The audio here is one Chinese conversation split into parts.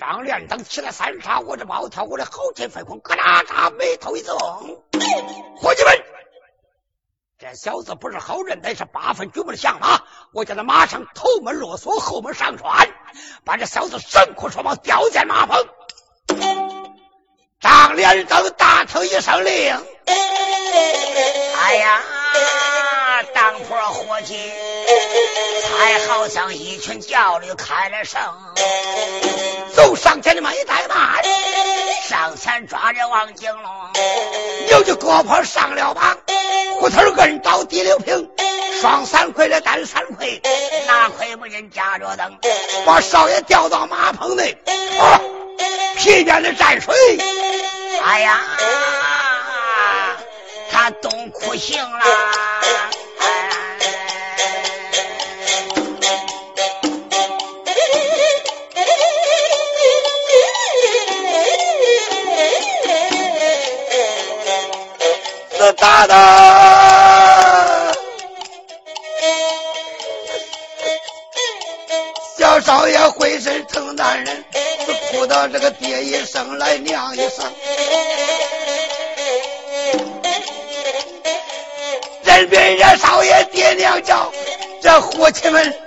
张连等起来三杀，我这暴跳，我的后天飞空，咯啦嚓，眉头一皱，伙计们，这小子不是好人，乃是八分军门的响马，我叫他马上头门落锁，后门上船，把这小子神哭双毛吊在马棚。张连等大听一声令，哎呀，当铺伙计，才好像一群叫驴开了声。走上前的慢一怠慢，上前抓着王景龙，扭着胳膊上了马，胡头摁倒第六平，双三魁的单三魁，哪亏不人夹着灯，把少爷吊到马棚内，啊，皮鞭的蘸水。哎呀，他动哭醒了。是打的，小少爷浑身疼男人，是哭到这个爹一声来娘一声。人别人少爷爹娘叫，这伙计们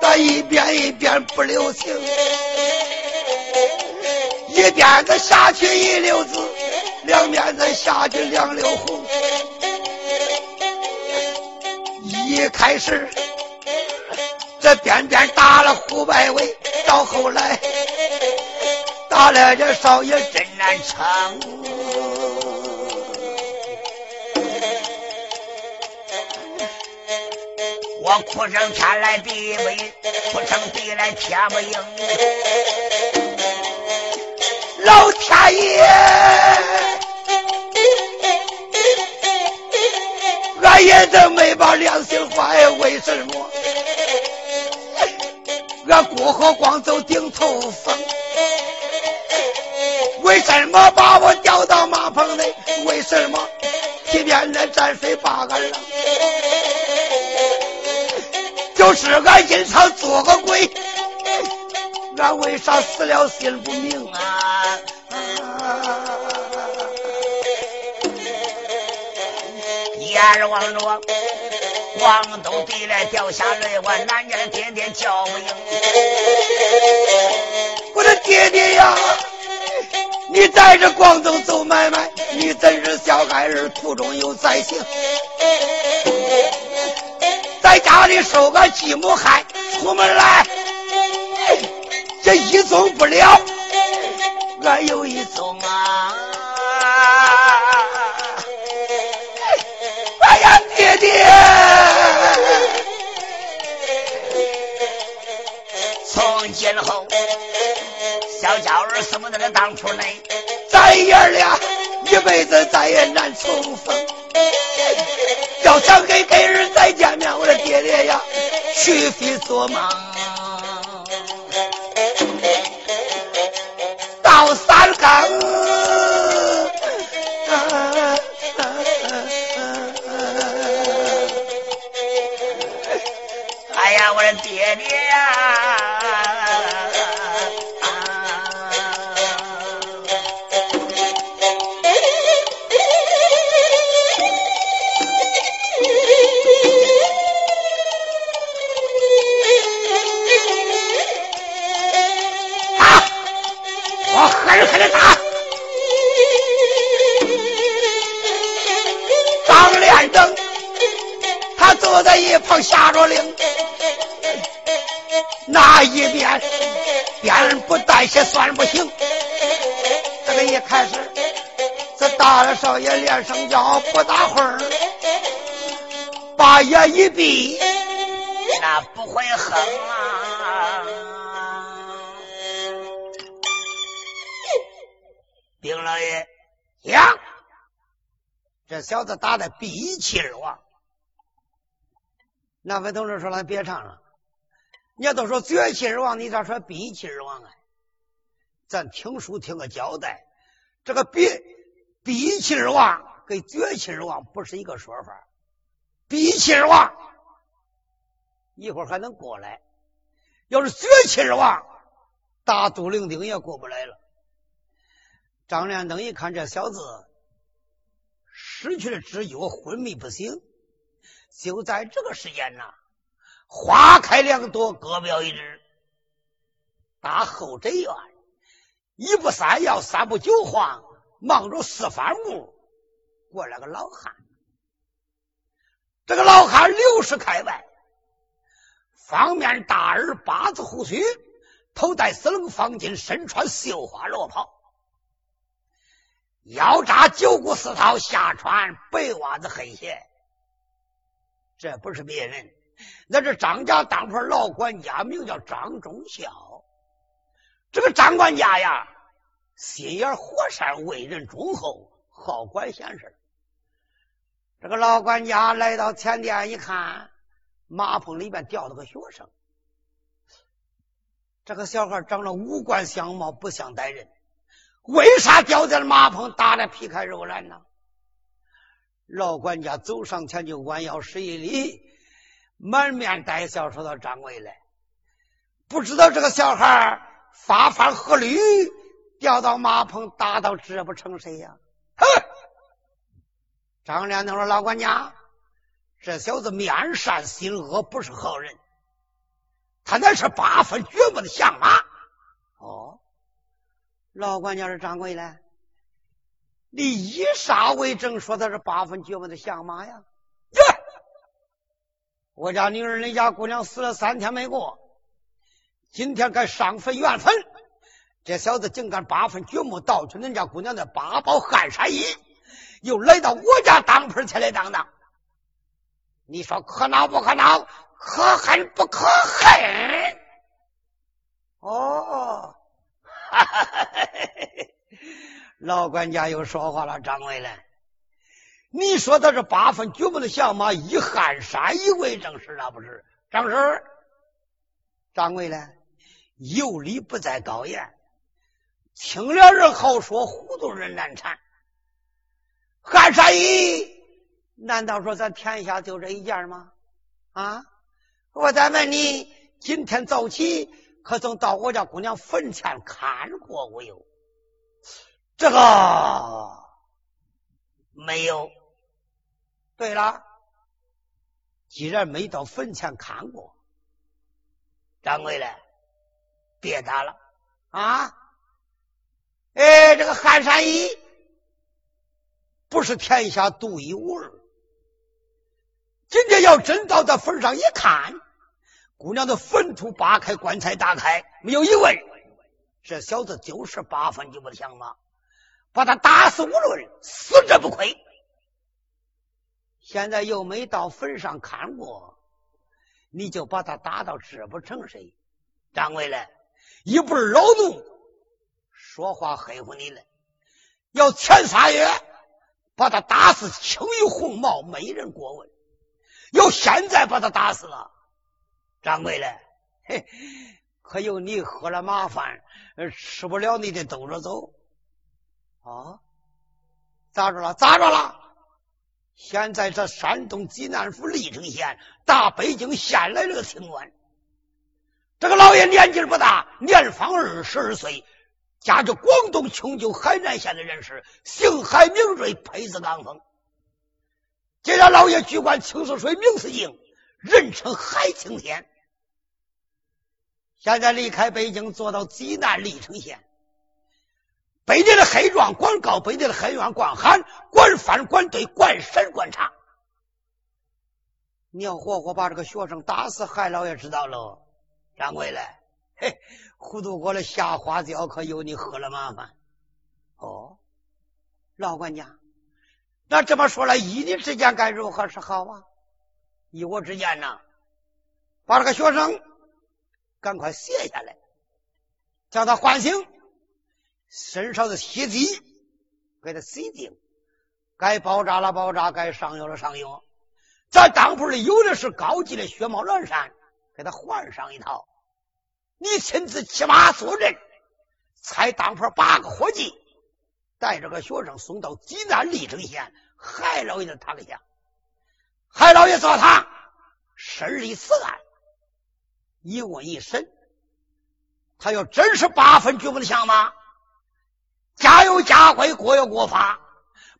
他一遍一遍不留情，一鞭子下去一溜子，两边子下去两溜红。一开始这边边打了胡百伟，到后来打了这少爷真难撑。我哭声天来地不应，哭声地来天不应。老天爷，俺也真没把良心坏，为什么？俺过河光走顶头风，为什么把我吊到马棚内？为什么皮鞭那蘸水把俺冷？就是俺经常做个鬼，俺为啥死了心不明眼望着广东地来掉下泪，我俺家的爹爹叫不应。我的爹爹呀，你在这广东走买卖，你真是小孩儿途中有灾星。在家里受个继母害，出门来这一宗不了，俺有一宗爹！从今后，小娇儿死不在这当铺内，咱爷俩一辈子再也难重逢。要想跟给人再见面，我的爹爹呀，去非做梦。到三更，在一旁下着令，那一边边不带些算不行。这个一开始，这大了少爷连声叫，不大会儿，把眼一闭，那不会哼啊！丁老爷呀，这小子打的鼻气而亡。那位同志说：“了，别唱了，人家都说绝气而亡，你咋说闭气而亡啊？咱听书听个交代，这个闭闭气而亡跟绝气而亡不是一个说法。闭气而亡一会儿还能过来，要是绝气而亡，大杜灵丁也过不来了。张连登一看这小子失去了知觉，昏迷不醒。就在这个时间呐，花开两朵，各表一枝。打后宅院，一步三摇，三步九晃，忙着四番木，过来个老汉。这个老汉六十开外，方面大耳，八字胡须，头戴四棱方巾，身穿绣花罗袍，腰扎九股丝绦，下穿白袜子黑鞋。这不是别人，那是张家当铺老管家，名叫张忠孝。这个张管家呀，心眼活善，为人忠厚，好管闲事。这个老管家来到前殿一看，马棚里边吊了个学生。这个小孩长得五官相貌不像歹人，为啥吊在了马棚打的皮开肉烂呢？老管家走上前就弯腰施一礼，满面带笑说道：“掌柜的，不知道这个小孩发犯何律，掉到马棚打到这不成谁呀？”哼！张连东说：“老管家，这小子面善心恶，不是好人。他乃是八分绝木的相马。”哦，老管家是掌柜的。你以啥为证？说他是八分绝木的相马呀？我家女儿，人家姑娘死了三天没过，今天该上坟圆坟。这小子竟敢八分绝木盗取人家姑娘的八宝汗衫衣，又来到我家当铺前来当当。你说可恼不可恼？可恨不可恨？哦，哈哈哈哈哈！老管家又说话了：“掌柜的，你说他是八分绝木的相马，以汉衫衣为正事啊不是？张氏，掌柜的，有理不在高言，听了人好说，糊涂人难缠。汗衫衣，难道说咱天下就这一件吗？啊！我再问你，今天早起可曾到我家姑娘坟前看过我有？”这个没有。对了，既然没到坟前看过，掌柜的，别打了啊！哎，这个寒山衣不是天下独一无二。今天要真到他坟上一看，姑娘的坟土扒开，棺材打开，没有一位，这小子就是八分就不像吗？把他打死无论，死者不亏。现在又没到坟上看过，你就把他打到这不成谁？掌柜的，一不是老奴说话黑乎你了。要前仨月把他打死，轻于鸿毛，没人过问。要现在把他打死了，掌柜的，嘿，可有你喝了麻烦，吃不了你的兜着走。啊，咋着了？咋着了？现在这山东济南府历城县大北京县来了个清官，这个老爷年纪不大，年方二十二岁，家住广东琼州海南县的人士，姓海名瑞，配字刚峰。既然老爷居管青泗水明寺营，人称海青天。现在离开北京，坐到济南历城县。北地的黑状管告，北地的黑院管喊，管犯管对，管审管查。你要活活把这个学生打死，海老爷知道喽。掌柜的，嘿，糊涂过了下花轿，可有你喝了麻烦。哦，老管家，那这么说来，依你之见该如何是好啊？依我之见呢，把这个学生赶快卸下来，叫他唤醒。身上的血迹给他洗净，该包扎了包扎，该上药了上药。咱当铺里有的是高级的血帽蓝衫，给他换上一套。你亲自骑马坐镇，才当铺八个伙计，带着个学生送到济南历城县海老爷的堂下。海老爷坐堂审理此案，一问一审。他要真是八分举目的相吗，家有家规，国有国法，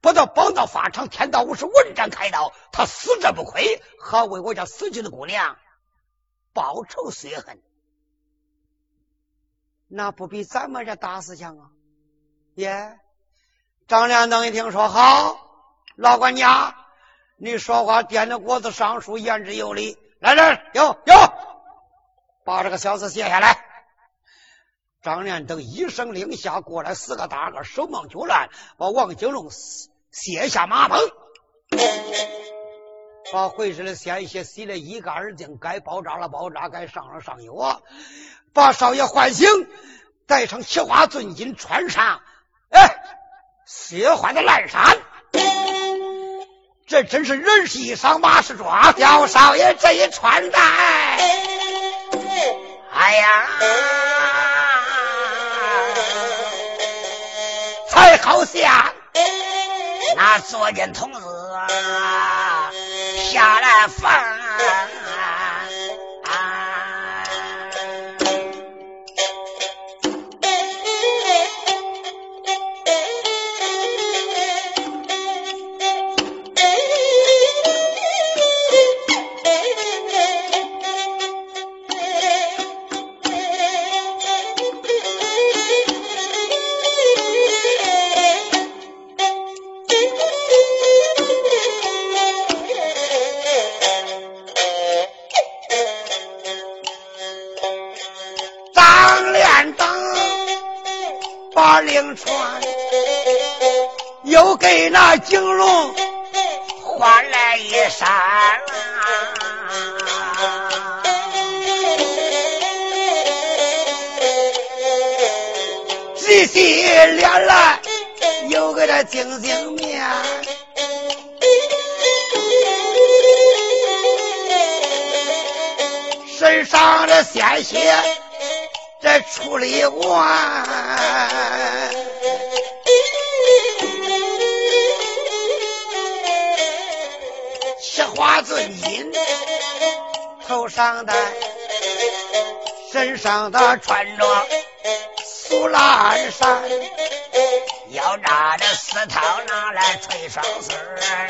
不到绑到法场，天道无事，文斩开刀，他死者不亏，好为我家死去的姑娘报仇雪恨。那不比咱们这打死强啊？耶！张连登一听说好，老管家，你说话掂着果子上书，言之有理。来人，有有，把这个小子写下来。张连登一声令下，过来四个大个，手忙脚乱，把王金龙卸下马棚，把浑身的鲜血洗得一干二净，该包扎了包扎，该上了上药。把少爷唤醒，带上七花尊金，穿上，哎，雪花的烂衫。这真是人是衣裳，马是装。叫少爷这一穿戴，哎呀，才好像那左监童子下来放。灵川，又给那景龙换来一衫，仔细脸来又给他净净面，身上的鲜血这处理完。花子巾，头上戴，身上的穿着素烂衫，要拿着丝绦拿来吹双丝儿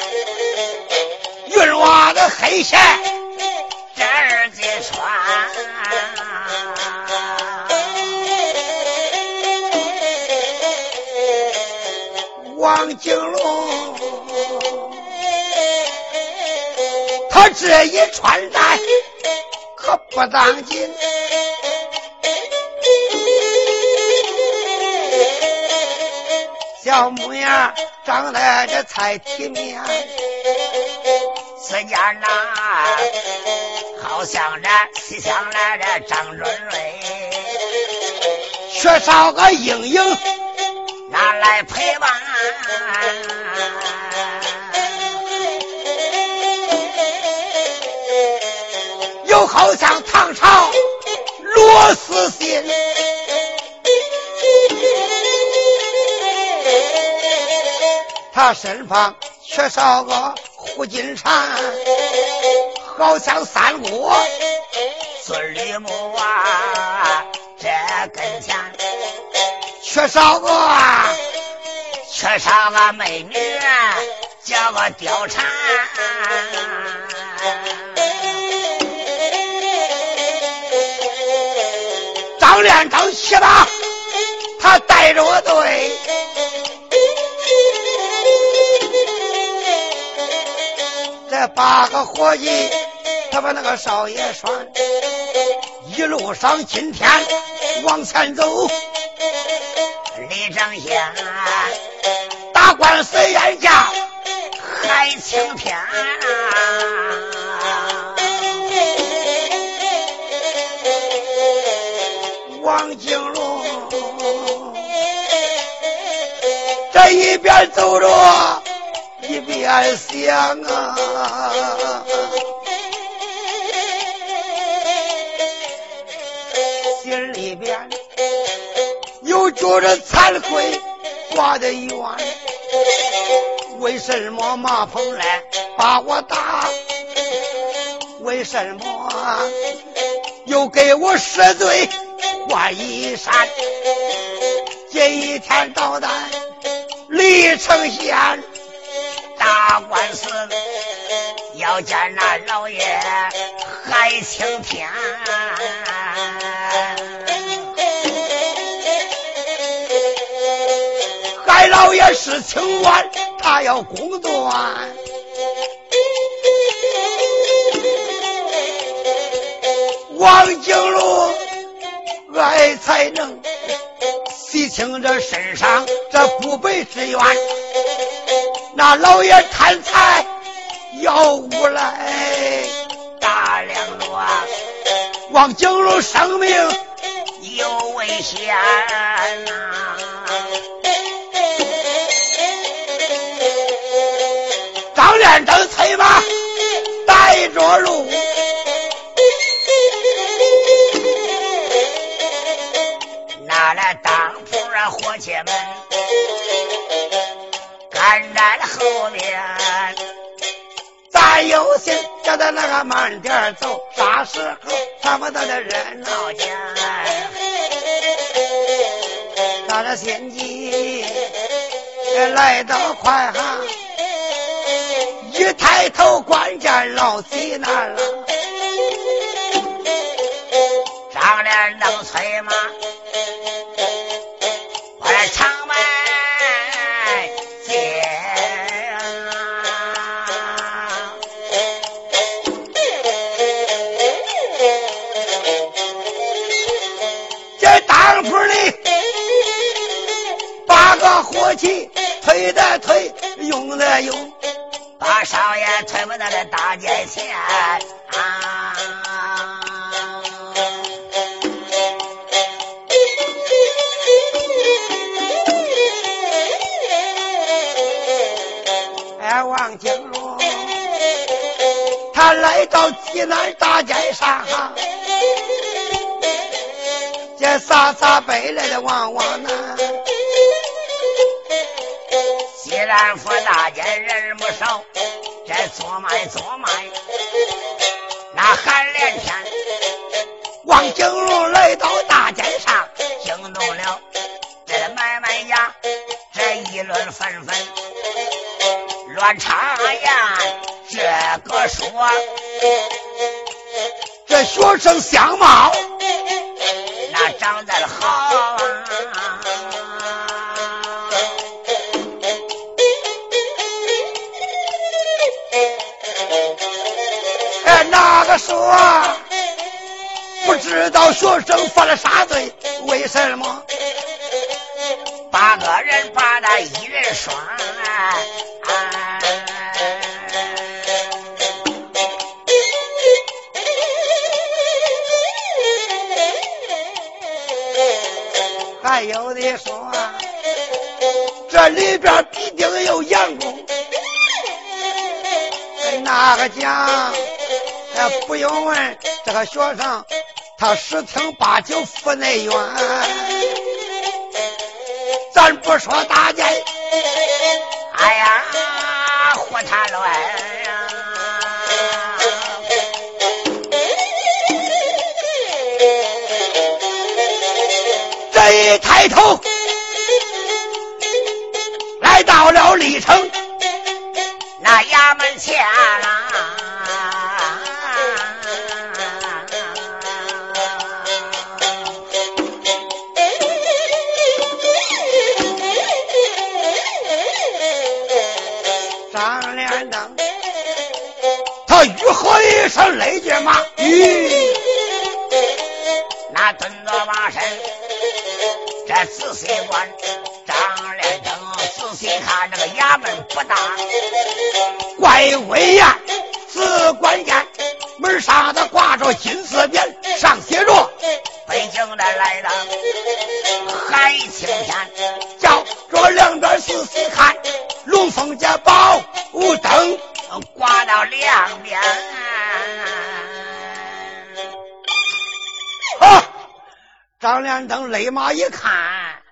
云袜的黑鞋这儿子穿，王景龙。他这一穿戴可不当紧，小模样长得这才体面，此间呐，好像这西厢来的张润瑞，缺少个英英拿来陪伴。就好像唐朝罗斯信，他身旁缺少个胡金蝉，好像三国。孙李木啊，这跟前。缺少个缺少个美女叫个貂蝉。张连长去吧，他带着我队，这八个伙计，他把那个少爷拴，一路上今天往前走，李正贤打官司眼下还青天。王金龙，这一边走着一边想啊，心里边又觉着惭愧，挂的冤。为什么马鹏来把我打？为什么又给我赦罪？万一山，这一天到咱李承县打官司，要见那老爷海青天。海老爷是清官，他要公断。王景禄爱才能，洗清这身上这不白之冤。那老爷贪财要无赖，大梁罗王景龙生命有危险呐！连登催马带着路。伙计们，赶在了后面，咱有心叫他那个慢点走，啥时候他们到这热闹间，他的心急来到快哈，一抬头观见老济南了。张脸能吹吗我的长外姐啊这当铺里八个伙计推的推用的用把少爷推不到这大街前。哎，王金龙，他来到济南大街上，这撒撒背来的往往南。西南府大街人不少，这做卖做卖，那喊连天。王景龙来到大街上，惊动了这买卖家，这议论纷纷，乱插言。这个说，这学生相貌，说不知道学生犯了啥罪？为什么八个人把他一人双？还有的说这里边必定有员工，哪个讲？哎，不用问这个学生，他十听八九负内冤。咱不说大家，哎呀，胡谈乱呀！这一抬头，来到了历城那衙门前。一声雷杰马，吁！那蹲着马身，这仔细观张连登，仔细看这个衙门不大，怪威严。只关键门上的挂着金丝匾，上写着“北京的来的海青天”，叫着两边仔细看，龙凤家宝灯挂到两连登勒马一看，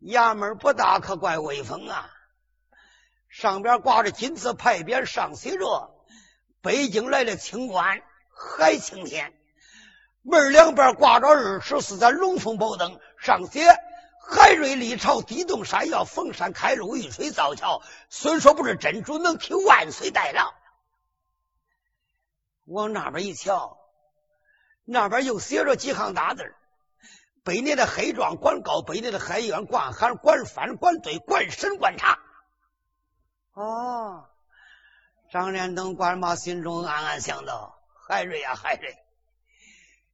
衙门不大，可怪威风啊！上边挂着金字牌匾，上写着“北京来的清官海青天”。门两边挂着二十四盏龙凤宝灯，上写“海瑞历朝地动山摇，逢山开路，遇水造桥”。虽说不是真主，能替万岁代劳。往那边一瞧，那边又写着几行大字北年的黑状管告，北年的海员管喊管翻管对管审管查。哦，张连登管马心中暗暗想到：海瑞呀，海瑞，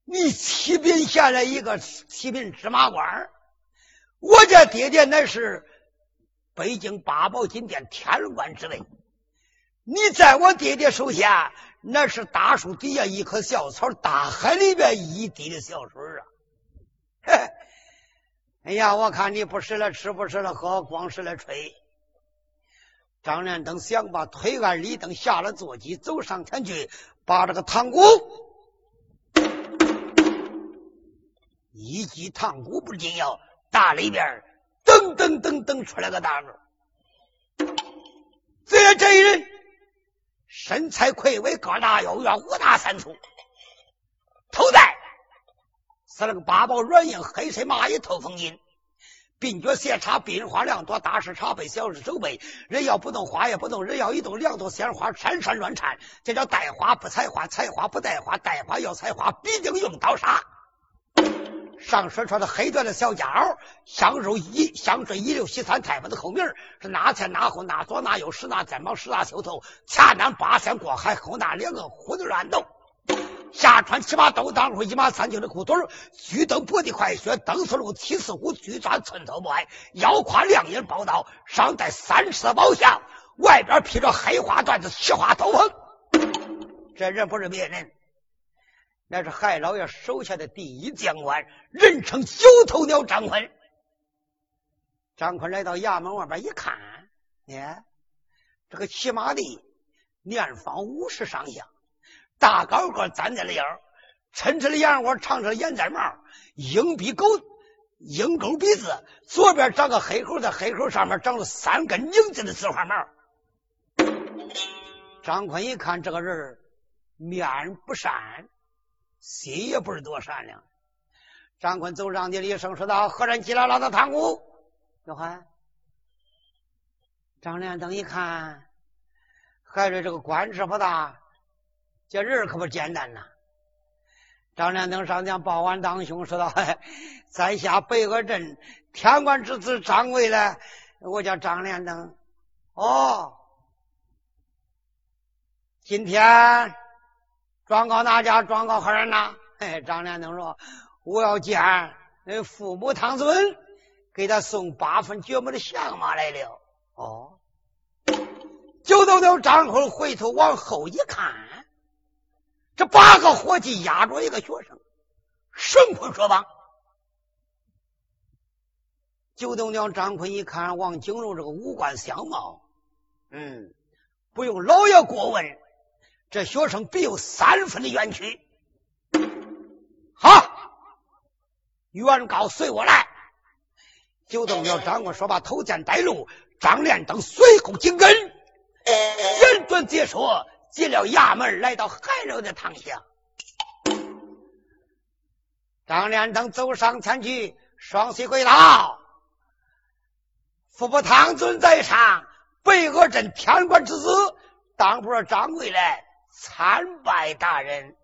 你启禀下来一个启禀芝麻官我家爹爹乃是北京八宝金殿天官之位，你在我爹爹手下，那是大树底下一棵小草，大海里边一滴的小水啊！哎呀，我看你不是来吃，不是来喝，光是来吹。张连登想把推案李登下了坐骑，走上前去，把这个堂鼓一击，堂鼓不禁要大里边噔噔噔噔出来个大个。这这一人身材魁伟，个大腰圆，五大三粗，头戴。是那个八宝软硬黑色马衣透风巾，鬓角斜插鬓花两朵，大是茶杯，小是手杯。人要不动，花也不动；人要一动，两朵鲜花闪闪乱颤。这叫带花不采花，采花不带花，带花要采花，必定用刀杀。上身穿的黑缎的小夹袄，香肉一香水一流，西餐太保的口名是哪前哪后，哪左哪右，十拿肩膀，十拿袖头，前南八仙过海，后那两个胡子乱斗。下穿七八兜裆裤，一马三斤的裤腿儿，巨蹬跛的快靴，蹬四路七四虎，巨钻寸头不矮，腰挎亮眼宝刀，上戴三尺宝箱，外边披着黑花缎子，七花斗篷。这人不是别人，那是海老爷手下的第一将官，人称九头鸟张坤。张坤来到衙门外边一看，哎，这个骑马的年方五十上下。大高个站在了腰，抻着了眼窝，长着眼睫毛，鹰鼻狗，鹰钩鼻子，左边长个黑口，在黑口上面长了三根拧子的紫花毛。张坤一看这个人面不善，心也不是多善良。张坤走上去了一声说道：“何人进来？老子堂鼓。”哟呵，张连登一看，还是这个官职不大。这人可不简单呐！张连登上将报完当兄，说道：“ 在下北河镇天官之子张贵来，我叫张连登。哦，今天状告哪家？状告何人呐？”张连登说：“我要见那父母堂尊，给他送八分绝母的相马来了。”哦，就到了张口回头往后一看。这八个伙计压着一个学生，神坤说吧。九头鸟张坤一看王景荣这个五官相貌，嗯，不用老爷过问，这学生必有三分的冤屈。好，原告随我来。九头鸟张坤说罢，头前带路，张连等随后紧跟，简短解说。进了衙门，来到海老的堂下，张连登走上前去，双膝跪倒：“福伯堂尊在上，北河镇天官之子，当不张贵来参拜大人。”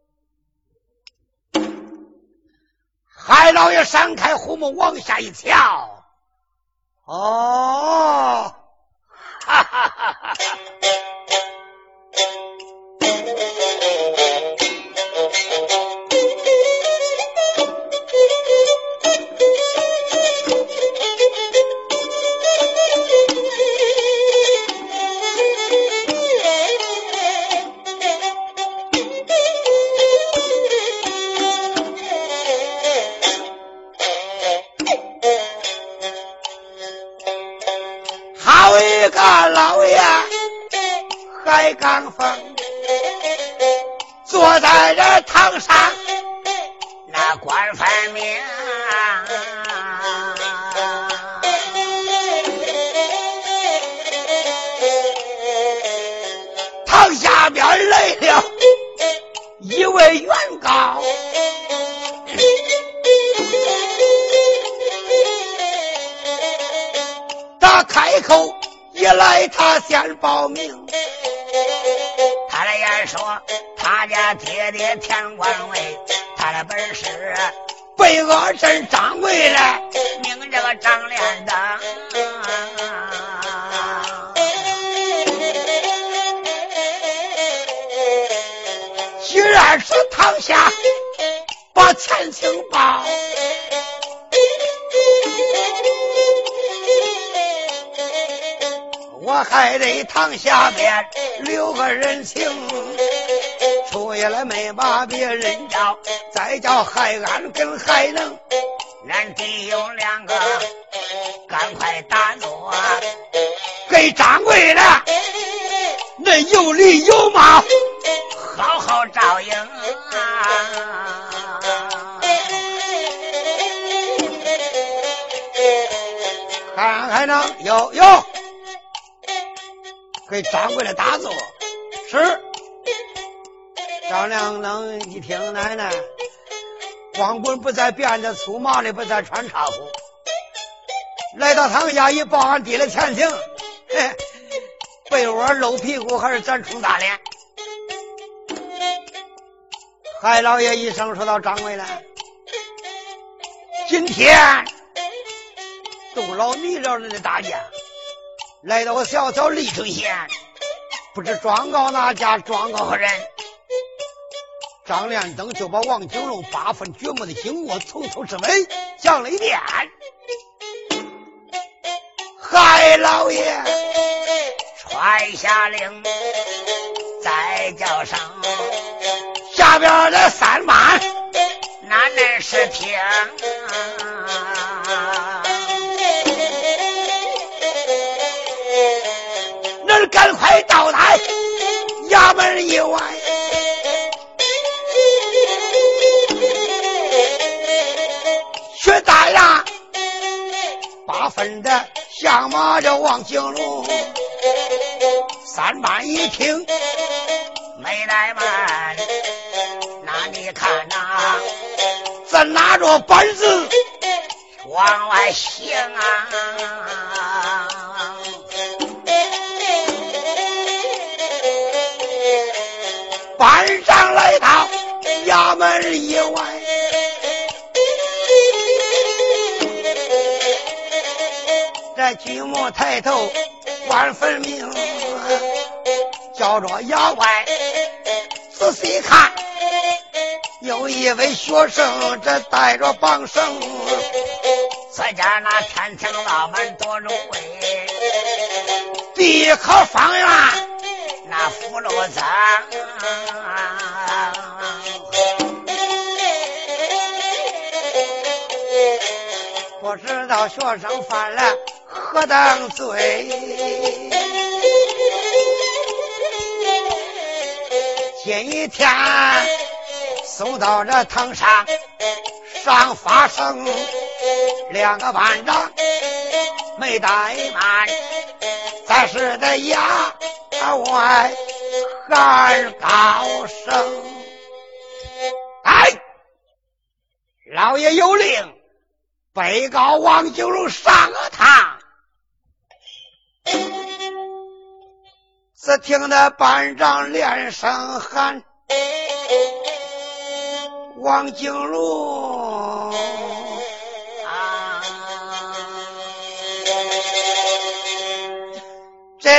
海老爷闪开虎目，往下一瞧，哦，哈哈哈哈！个老爷，海刚峰。坐在这堂上，那官分明。堂下边来了一位原告，他先报名。他的言说，他家爹爹田官位，他的本事北阿镇掌柜的，名这个张连登。居然是堂下把前情报。还得堂下边留个人情，出去了没把别人叫，再叫海安跟海能，俺弟兄两个赶快打坐，给掌柜的那有理有貌，好好照应啊！看看能有有。给掌柜的打坐，是张良能一听奶奶，光棍不再辫着粗麻的，不再穿茶服，来到堂下一报俺爹的前情，嘿，被窝露屁股还是咱充大脸？海老爷一声说到：“掌柜的，今天动老你了的大家。”来到我小小历城县，不知状告哪家，状告何人？张连登就把王九龙八分掘墓的经过从头至尾讲了一遍。嗨老爷传下令，再叫声下边的三班，那恁是听。赶快到达衙门以外，薛大呀八分的相马着王景龙，三班一听没怠慢，那你看呐，咱拿着板子往外行啊！班长来到衙门以外，这举目抬头观分明，叫着衙外仔细看，有一位学生这带着绑绳，在家那天庭老板多荣贵，地可方圆。那福禄增，不知道学生犯了何等罪？今天送到这堂上上发生两个班长没怠慢，咱是的呀。外喊高声，哎！老爷有令，被告王九龙上了堂。只听得班长连声喊：“王景龙！”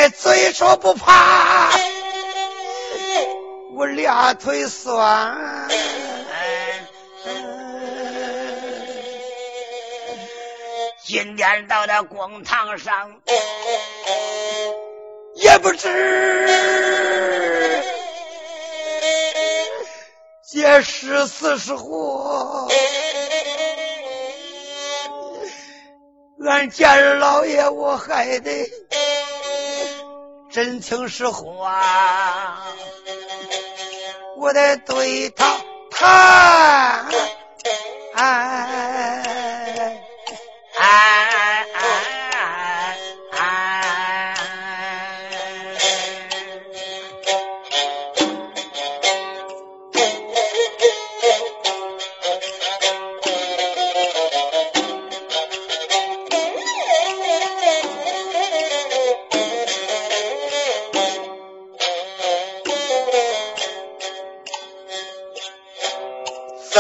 嘴说不怕，我俩腿酸。今天到了公堂上，也不知这是死是活。俺见老爷，我还得。真情实话，我得对他谈。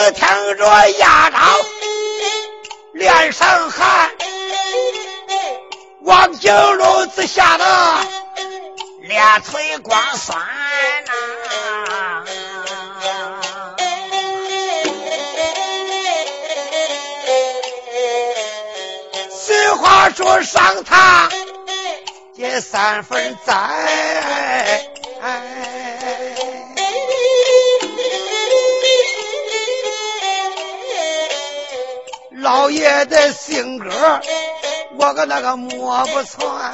只听着牙刀脸上汗，王金龙子吓得脸腿光酸呐。俗话说上堂接三分灾。老爷的性格，我个那个摸不穿，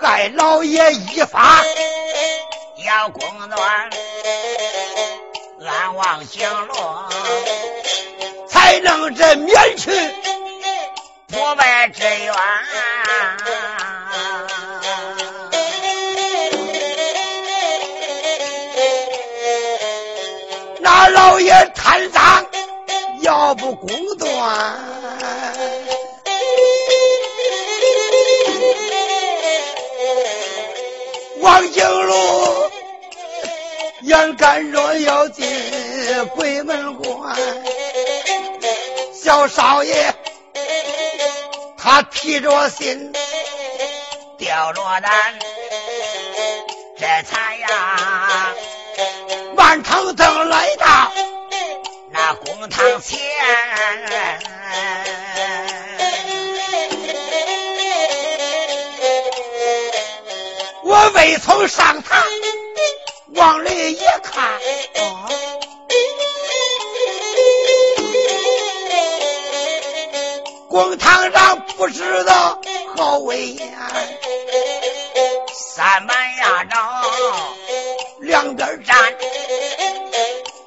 害老爷一发要公暖，俺王景龙才能这免去不败之冤。那老爷。要不公断，王景路眼看着要进鬼门关，小少爷他提着心掉落单，这才呀满城灯来到。那公堂前，我未曾上堂，往里一看，公堂上不知道好威严，三板牙着两边站。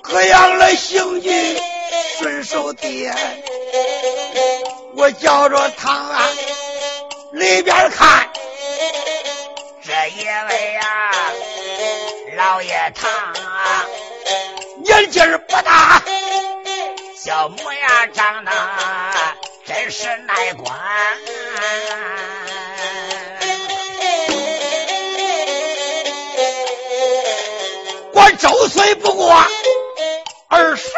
各样的刑具顺手点，我叫着堂啊里边看，这一位呀老爷堂，年纪不大，小模样长得真是耐观，我周岁不过。二十，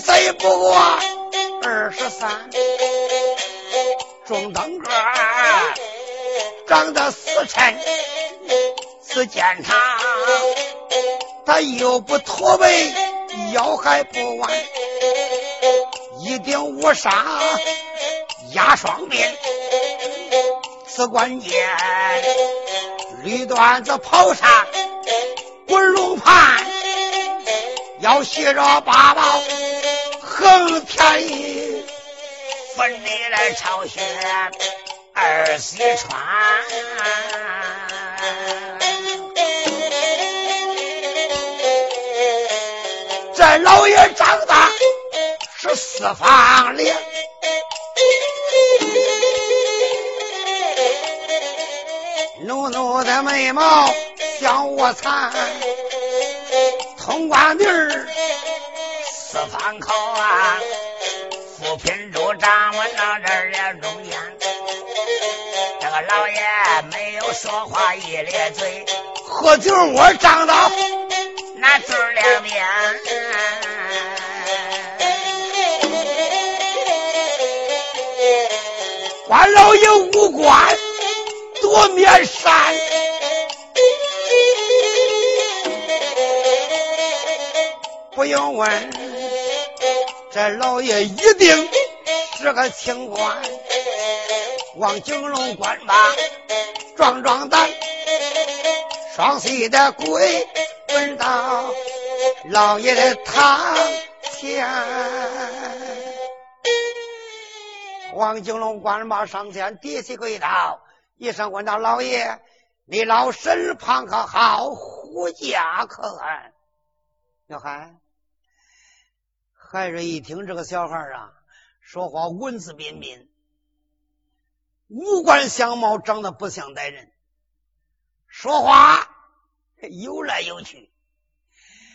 虚岁不过二十三，中等个，长得死沉，死健长，他又不驼背，腰还不弯，一顶乌纱压双鬓。此关键，绿缎子袍衫滚龙盘，要系着八宝横天衣，粉里来朝靴二西川。这老爷长大是四方脸。浓浓的眉毛像卧蚕，通关鼻儿四方口啊，扶贫州掌稳到这儿也中间。这个老爷没有说话，一咧嘴，喝酒窝张到那嘴两边。关老爷无关。多面善，不用问，这老爷一定是个清官。望景龙官吧，壮壮胆，双膝的跪奔到老爷的堂前。王景龙官马上前低起跪倒。一声问道：“老爷，你老身旁可好？护驾可安？”小孩，孩子一听这个小孩啊，说话文质彬彬，五官相貌长得不像歹人，说话游来游去，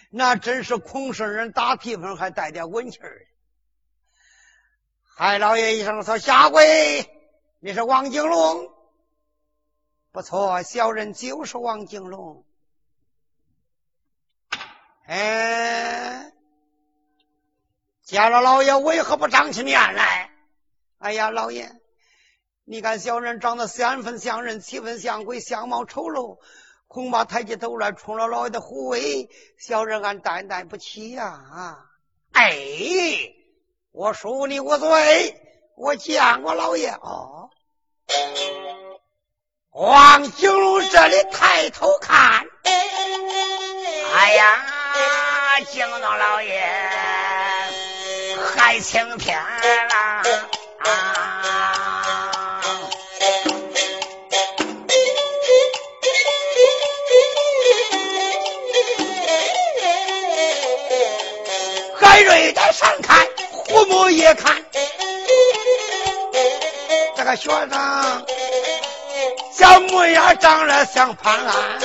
那真是孔圣人打屁盆还带点文气儿。海老爷一声说：“下跪！你是王景龙。”不错，小人就是王景龙。哎，见了老爷为何不长起面来？哎呀，老爷，你看小人长得三分像人，七分像鬼，相貌丑陋，恐怕抬起头来冲了老爷的护卫，小人俺担待不起呀！啊，哎，我恕你无罪，我见过老爷哦。王景龙这里抬头看，哎呀，景龙老爷海青天啦！海瑞在上看，虎目一看，这个学生。小模样长得像潘安，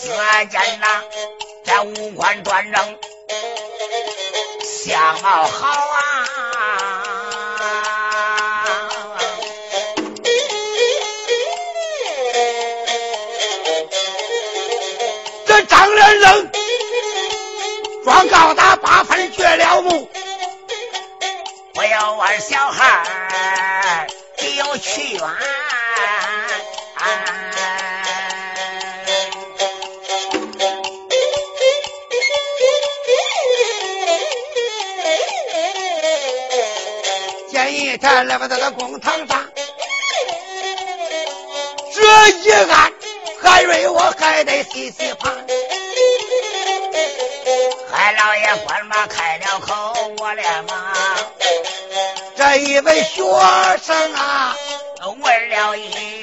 只见那这五官端正，相貌好啊。这张连生装高大八分绝了目，我要玩小孩有去远，见一天来把这个公堂上，这一案，海瑞我还得细细盘。海老爷官马开了口，我连忙。这一位学生啊，问了一。